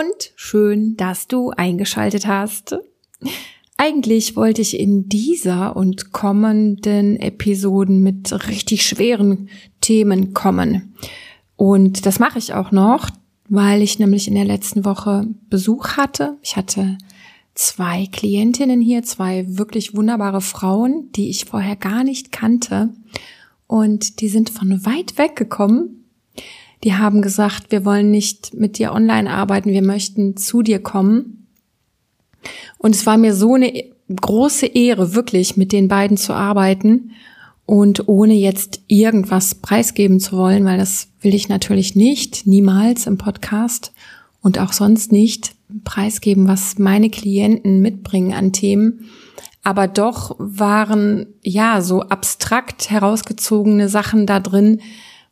und schön, dass du eingeschaltet hast. Eigentlich wollte ich in dieser und kommenden Episoden mit richtig schweren Themen kommen. Und das mache ich auch noch, weil ich nämlich in der letzten Woche Besuch hatte. Ich hatte zwei Klientinnen hier, zwei wirklich wunderbare Frauen, die ich vorher gar nicht kannte. Und die sind von weit weg gekommen die haben gesagt, wir wollen nicht mit dir online arbeiten, wir möchten zu dir kommen. Und es war mir so eine große Ehre, wirklich mit den beiden zu arbeiten und ohne jetzt irgendwas preisgeben zu wollen, weil das will ich natürlich nicht, niemals im Podcast und auch sonst nicht preisgeben, was meine Klienten mitbringen an Themen. Aber doch waren ja so abstrakt herausgezogene Sachen da drin,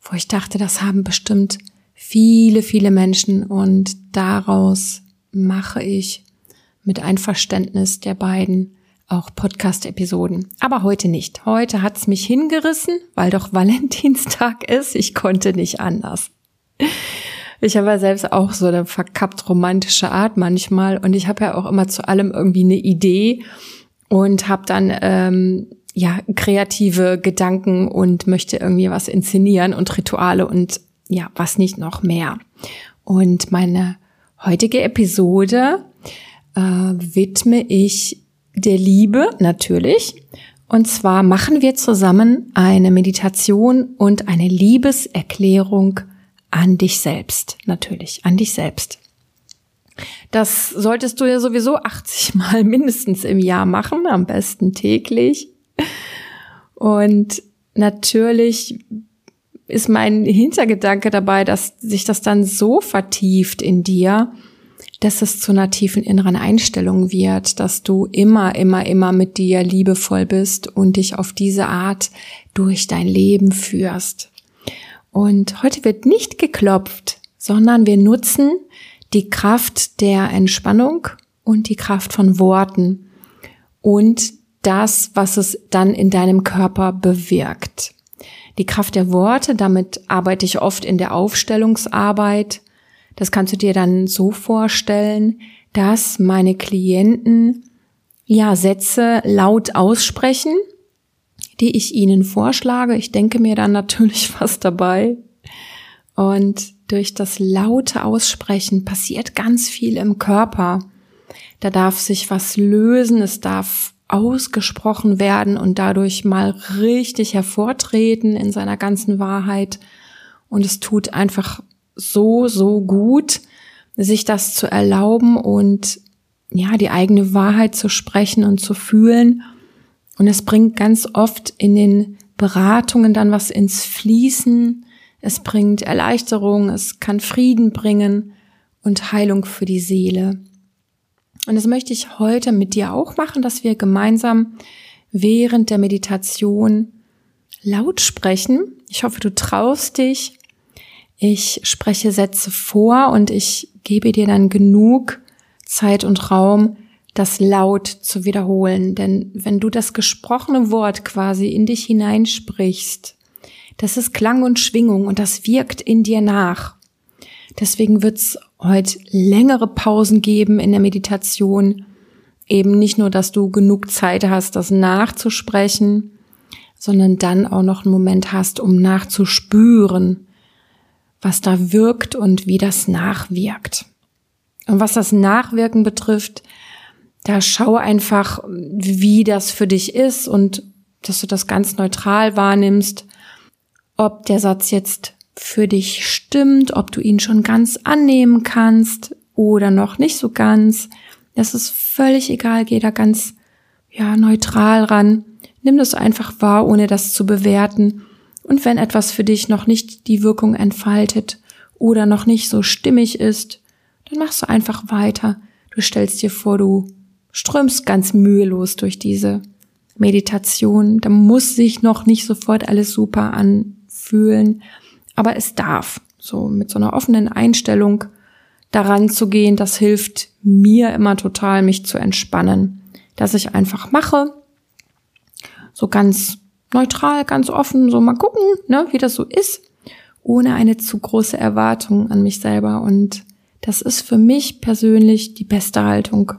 wo ich dachte, das haben bestimmt viele, viele Menschen und daraus mache ich mit Einverständnis der beiden auch Podcast-Episoden. Aber heute nicht. Heute hat's mich hingerissen, weil doch Valentinstag ist. Ich konnte nicht anders. Ich habe ja selbst auch so eine verkappt romantische Art manchmal und ich habe ja auch immer zu allem irgendwie eine Idee und habe dann ähm, ja, kreative Gedanken und möchte irgendwie was inszenieren und Rituale und ja, was nicht noch mehr. Und meine heutige Episode äh, widme ich der Liebe natürlich. Und zwar machen wir zusammen eine Meditation und eine Liebeserklärung an dich selbst, natürlich, an dich selbst. Das solltest du ja sowieso 80 Mal mindestens im Jahr machen, am besten täglich. Und natürlich ist mein Hintergedanke dabei, dass sich das dann so vertieft in dir, dass es zu einer tiefen inneren Einstellung wird, dass du immer, immer, immer mit dir liebevoll bist und dich auf diese Art durch dein Leben führst. Und heute wird nicht geklopft, sondern wir nutzen die Kraft der Entspannung und die Kraft von Worten und das, was es dann in deinem Körper bewirkt. Die Kraft der Worte, damit arbeite ich oft in der Aufstellungsarbeit. Das kannst du dir dann so vorstellen, dass meine Klienten ja Sätze laut aussprechen, die ich ihnen vorschlage. Ich denke mir dann natürlich was dabei. Und durch das laute Aussprechen passiert ganz viel im Körper. Da darf sich was lösen, es darf ausgesprochen werden und dadurch mal richtig hervortreten in seiner ganzen Wahrheit. Und es tut einfach so, so gut, sich das zu erlauben und ja, die eigene Wahrheit zu sprechen und zu fühlen. Und es bringt ganz oft in den Beratungen dann was ins Fließen. Es bringt Erleichterung, es kann Frieden bringen und Heilung für die Seele. Und das möchte ich heute mit dir auch machen, dass wir gemeinsam während der Meditation laut sprechen. Ich hoffe, du traust dich. Ich spreche Sätze vor und ich gebe dir dann genug Zeit und Raum, das laut zu wiederholen. Denn wenn du das gesprochene Wort quasi in dich hineinsprichst, das ist Klang und Schwingung und das wirkt in dir nach. Deswegen wird's heute längere Pausen geben in der Meditation. Eben nicht nur, dass du genug Zeit hast, das nachzusprechen, sondern dann auch noch einen Moment hast, um nachzuspüren, was da wirkt und wie das nachwirkt. Und was das Nachwirken betrifft, da schau einfach, wie das für dich ist und dass du das ganz neutral wahrnimmst, ob der Satz jetzt für dich stimmt, ob du ihn schon ganz annehmen kannst oder noch nicht so ganz. Das ist völlig egal, geh da ganz ja neutral ran. Nimm das einfach wahr, ohne das zu bewerten. Und wenn etwas für dich noch nicht die Wirkung entfaltet oder noch nicht so stimmig ist, dann machst du einfach weiter. Du stellst dir vor, du strömst ganz mühelos durch diese Meditation. Da muss sich noch nicht sofort alles super anfühlen aber es darf. So mit so einer offenen Einstellung daran zu gehen, das hilft mir immer total, mich zu entspannen. Dass ich einfach mache, so ganz neutral, ganz offen, so mal gucken, ne, wie das so ist, ohne eine zu große Erwartung an mich selber und Das ist für mich persönlich die beste Haltung.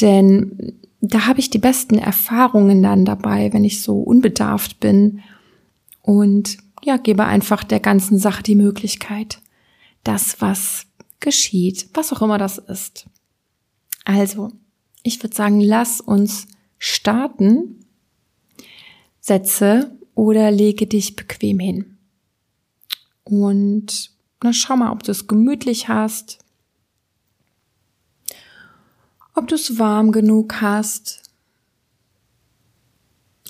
Denn da habe ich die besten Erfahrungen dann dabei, wenn ich so unbedarft bin und ja, gebe einfach der ganzen Sache die Möglichkeit, das, was geschieht, was auch immer das ist. Also, ich würde sagen, lass uns starten. Setze oder lege dich bequem hin. Und na, schau mal, ob du es gemütlich hast, ob du es warm genug hast,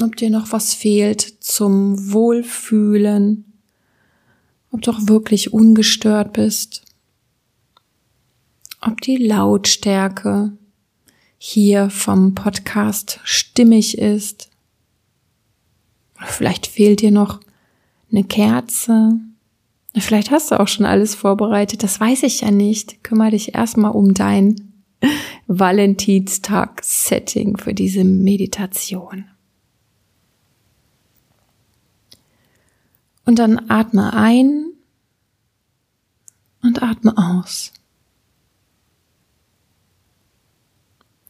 ob dir noch was fehlt zum Wohlfühlen, ob du auch wirklich ungestört bist, ob die Lautstärke hier vom Podcast stimmig ist. vielleicht fehlt dir noch eine Kerze. Vielleicht hast du auch schon alles vorbereitet. Das weiß ich ja nicht. Kümmer dich erstmal um dein Valentinstag-Setting für diese Meditation. Und dann atme ein und atme aus.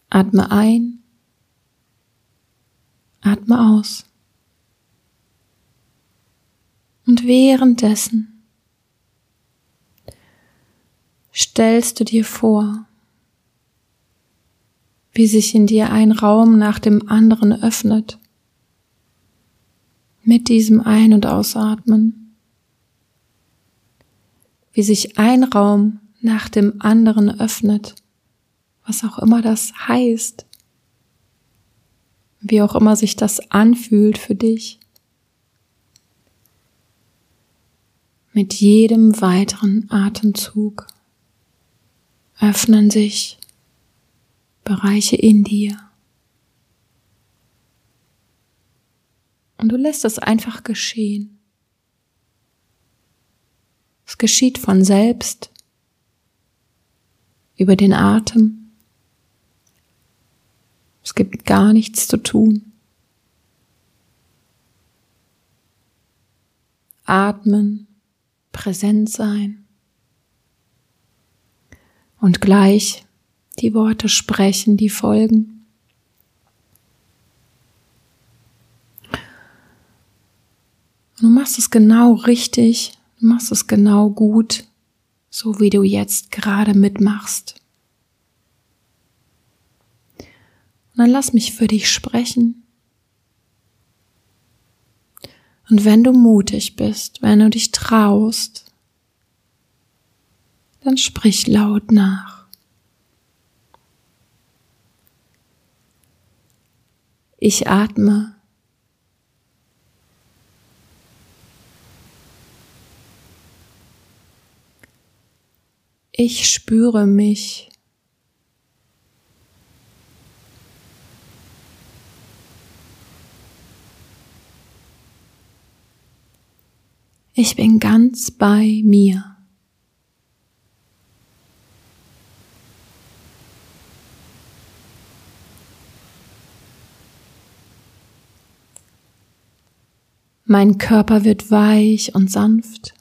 Atme ein, atme aus. Und währenddessen stellst du dir vor, wie sich in dir ein Raum nach dem anderen öffnet mit diesem Ein- und Ausatmen, wie sich ein Raum nach dem anderen öffnet, was auch immer das heißt, wie auch immer sich das anfühlt für dich. Mit jedem weiteren Atemzug öffnen sich Bereiche in dir. Und du lässt es einfach geschehen. Es geschieht von selbst über den Atem. Es gibt gar nichts zu tun. Atmen, präsent sein und gleich die Worte sprechen, die folgen. Und du machst es genau richtig, du machst es genau gut, so wie du jetzt gerade mitmachst. Und dann lass mich für dich sprechen. Und wenn du mutig bist, wenn du dich traust, dann sprich laut nach. Ich atme Ich spüre mich. Ich bin ganz bei mir. Mein Körper wird weich und sanft.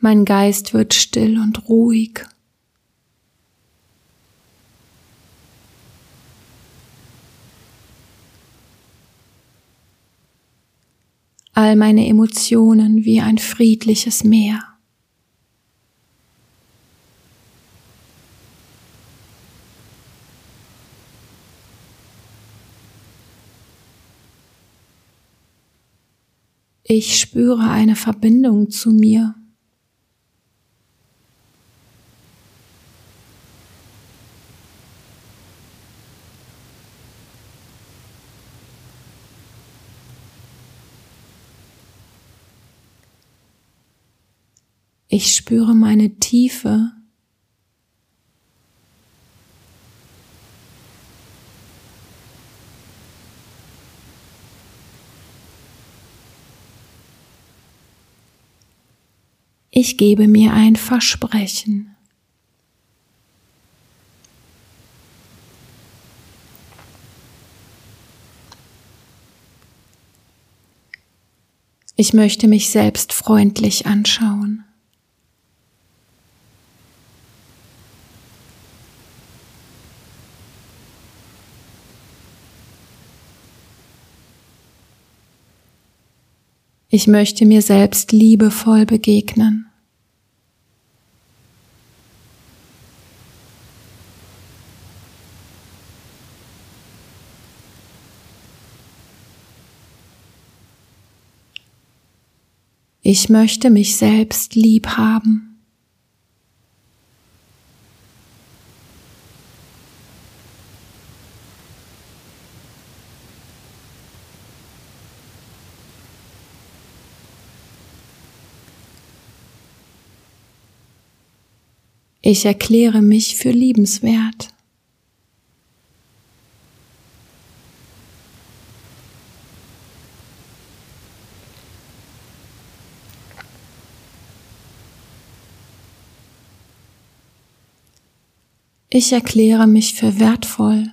Mein Geist wird still und ruhig. All meine Emotionen wie ein friedliches Meer. Ich spüre eine Verbindung zu mir. Ich spüre meine Tiefe. Ich gebe mir ein Versprechen. Ich möchte mich selbst freundlich anschauen. Ich möchte mir selbst liebevoll begegnen. Ich möchte mich selbst lieb haben. Ich erkläre mich für liebenswert. Ich erkläre mich für wertvoll.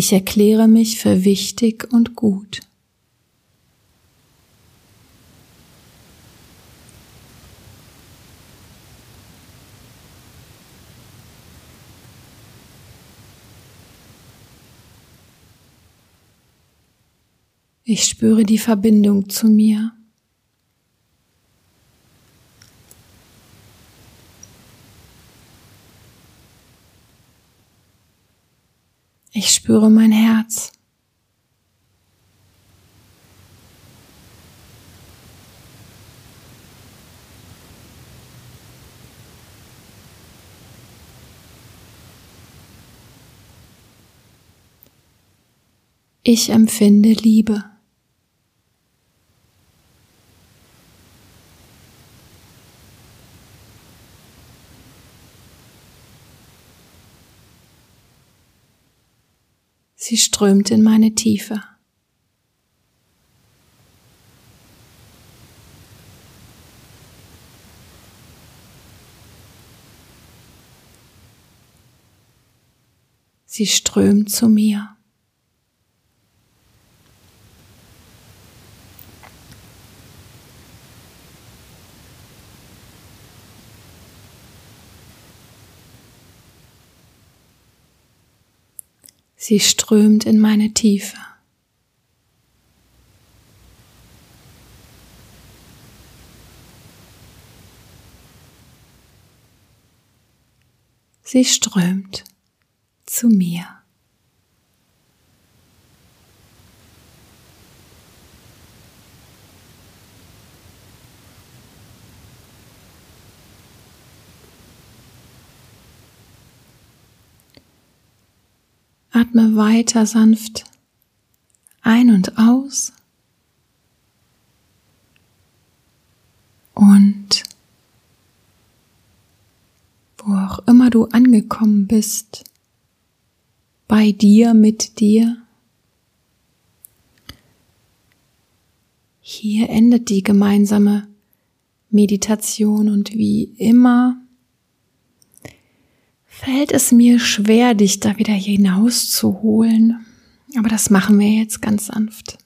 Ich erkläre mich für wichtig und gut. Ich spüre die Verbindung zu mir. Ich spüre mein Herz. Ich empfinde Liebe. Sie strömt in meine Tiefe. Sie strömt zu mir. Sie strömt in meine Tiefe. Sie strömt zu mir. Atme weiter sanft ein und aus. Und wo auch immer du angekommen bist, bei dir, mit dir, hier endet die gemeinsame Meditation und wie immer fällt es mir schwer, dich da wieder hinauszuholen. Aber das machen wir jetzt ganz sanft.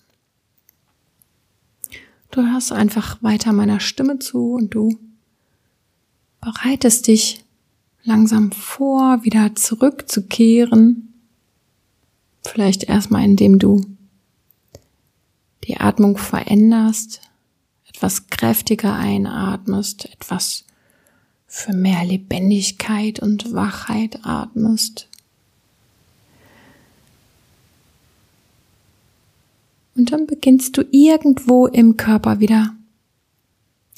Du hörst einfach weiter meiner Stimme zu und du bereitest dich langsam vor, wieder zurückzukehren. Vielleicht erstmal, indem du die Atmung veränderst, etwas kräftiger einatmest, etwas für mehr Lebendigkeit und Wachheit atmest. Und dann beginnst du irgendwo im Körper wieder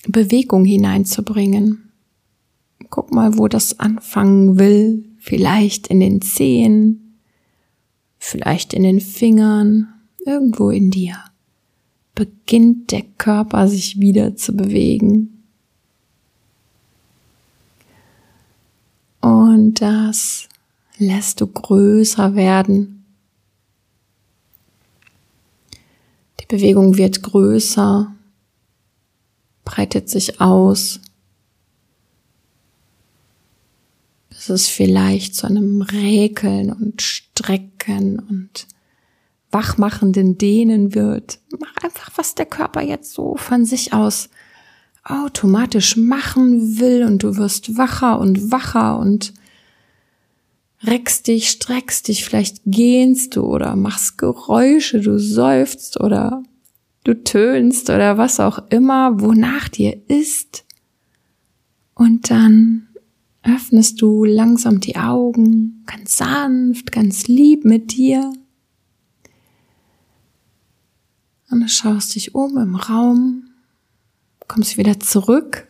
Bewegung hineinzubringen. Guck mal, wo das anfangen will. Vielleicht in den Zehen, vielleicht in den Fingern, irgendwo in dir. Beginnt der Körper sich wieder zu bewegen. Und das lässt du größer werden. Die Bewegung wird größer breitet sich aus, bis es vielleicht zu einem Räkeln und Strecken und wachmachenden Dehnen wird. Mach einfach, was der Körper jetzt so von sich aus automatisch machen will und du wirst wacher und wacher und reckst dich, streckst dich, vielleicht gähnst du oder machst Geräusche, du seufzt oder du tönst oder was auch immer, wonach dir ist. Und dann öffnest du langsam die Augen, ganz sanft, ganz lieb mit dir. Und du schaust dich um im Raum, kommst wieder zurück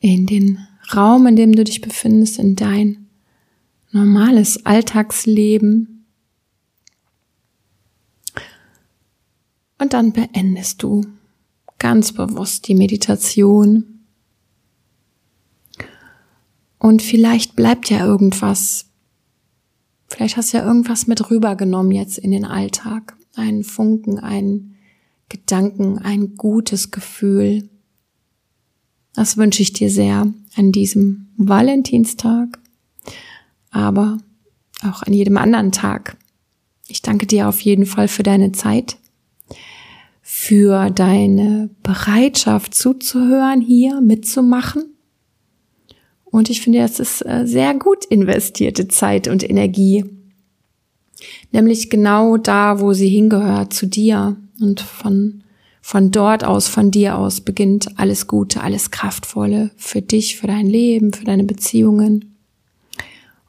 in den Raum, in dem du dich befindest, in dein normales Alltagsleben. Und dann beendest du ganz bewusst die Meditation. Und vielleicht bleibt ja irgendwas. Vielleicht hast du ja irgendwas mit rübergenommen jetzt in den Alltag. Einen Funken, einen Gedanken, ein gutes Gefühl. Das wünsche ich dir sehr an diesem Valentinstag aber auch an jedem anderen Tag. Ich danke dir auf jeden Fall für deine Zeit, für deine Bereitschaft zuzuhören, hier mitzumachen. Und ich finde, das ist äh, sehr gut investierte Zeit und Energie. Nämlich genau da, wo sie hingehört, zu dir. Und von, von dort aus, von dir aus beginnt alles Gute, alles Kraftvolle für dich, für dein Leben, für deine Beziehungen.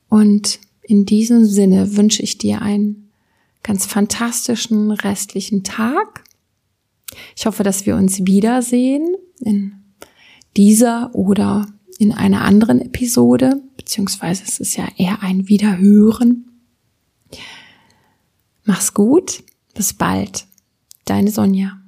Und in diesem Sinne wünsche ich dir einen ganz fantastischen restlichen Tag. Ich hoffe, dass wir uns wiedersehen in dieser oder in einer anderen Episode, beziehungsweise es ist ja eher ein Wiederhören. Mach's gut, bis bald, deine Sonja.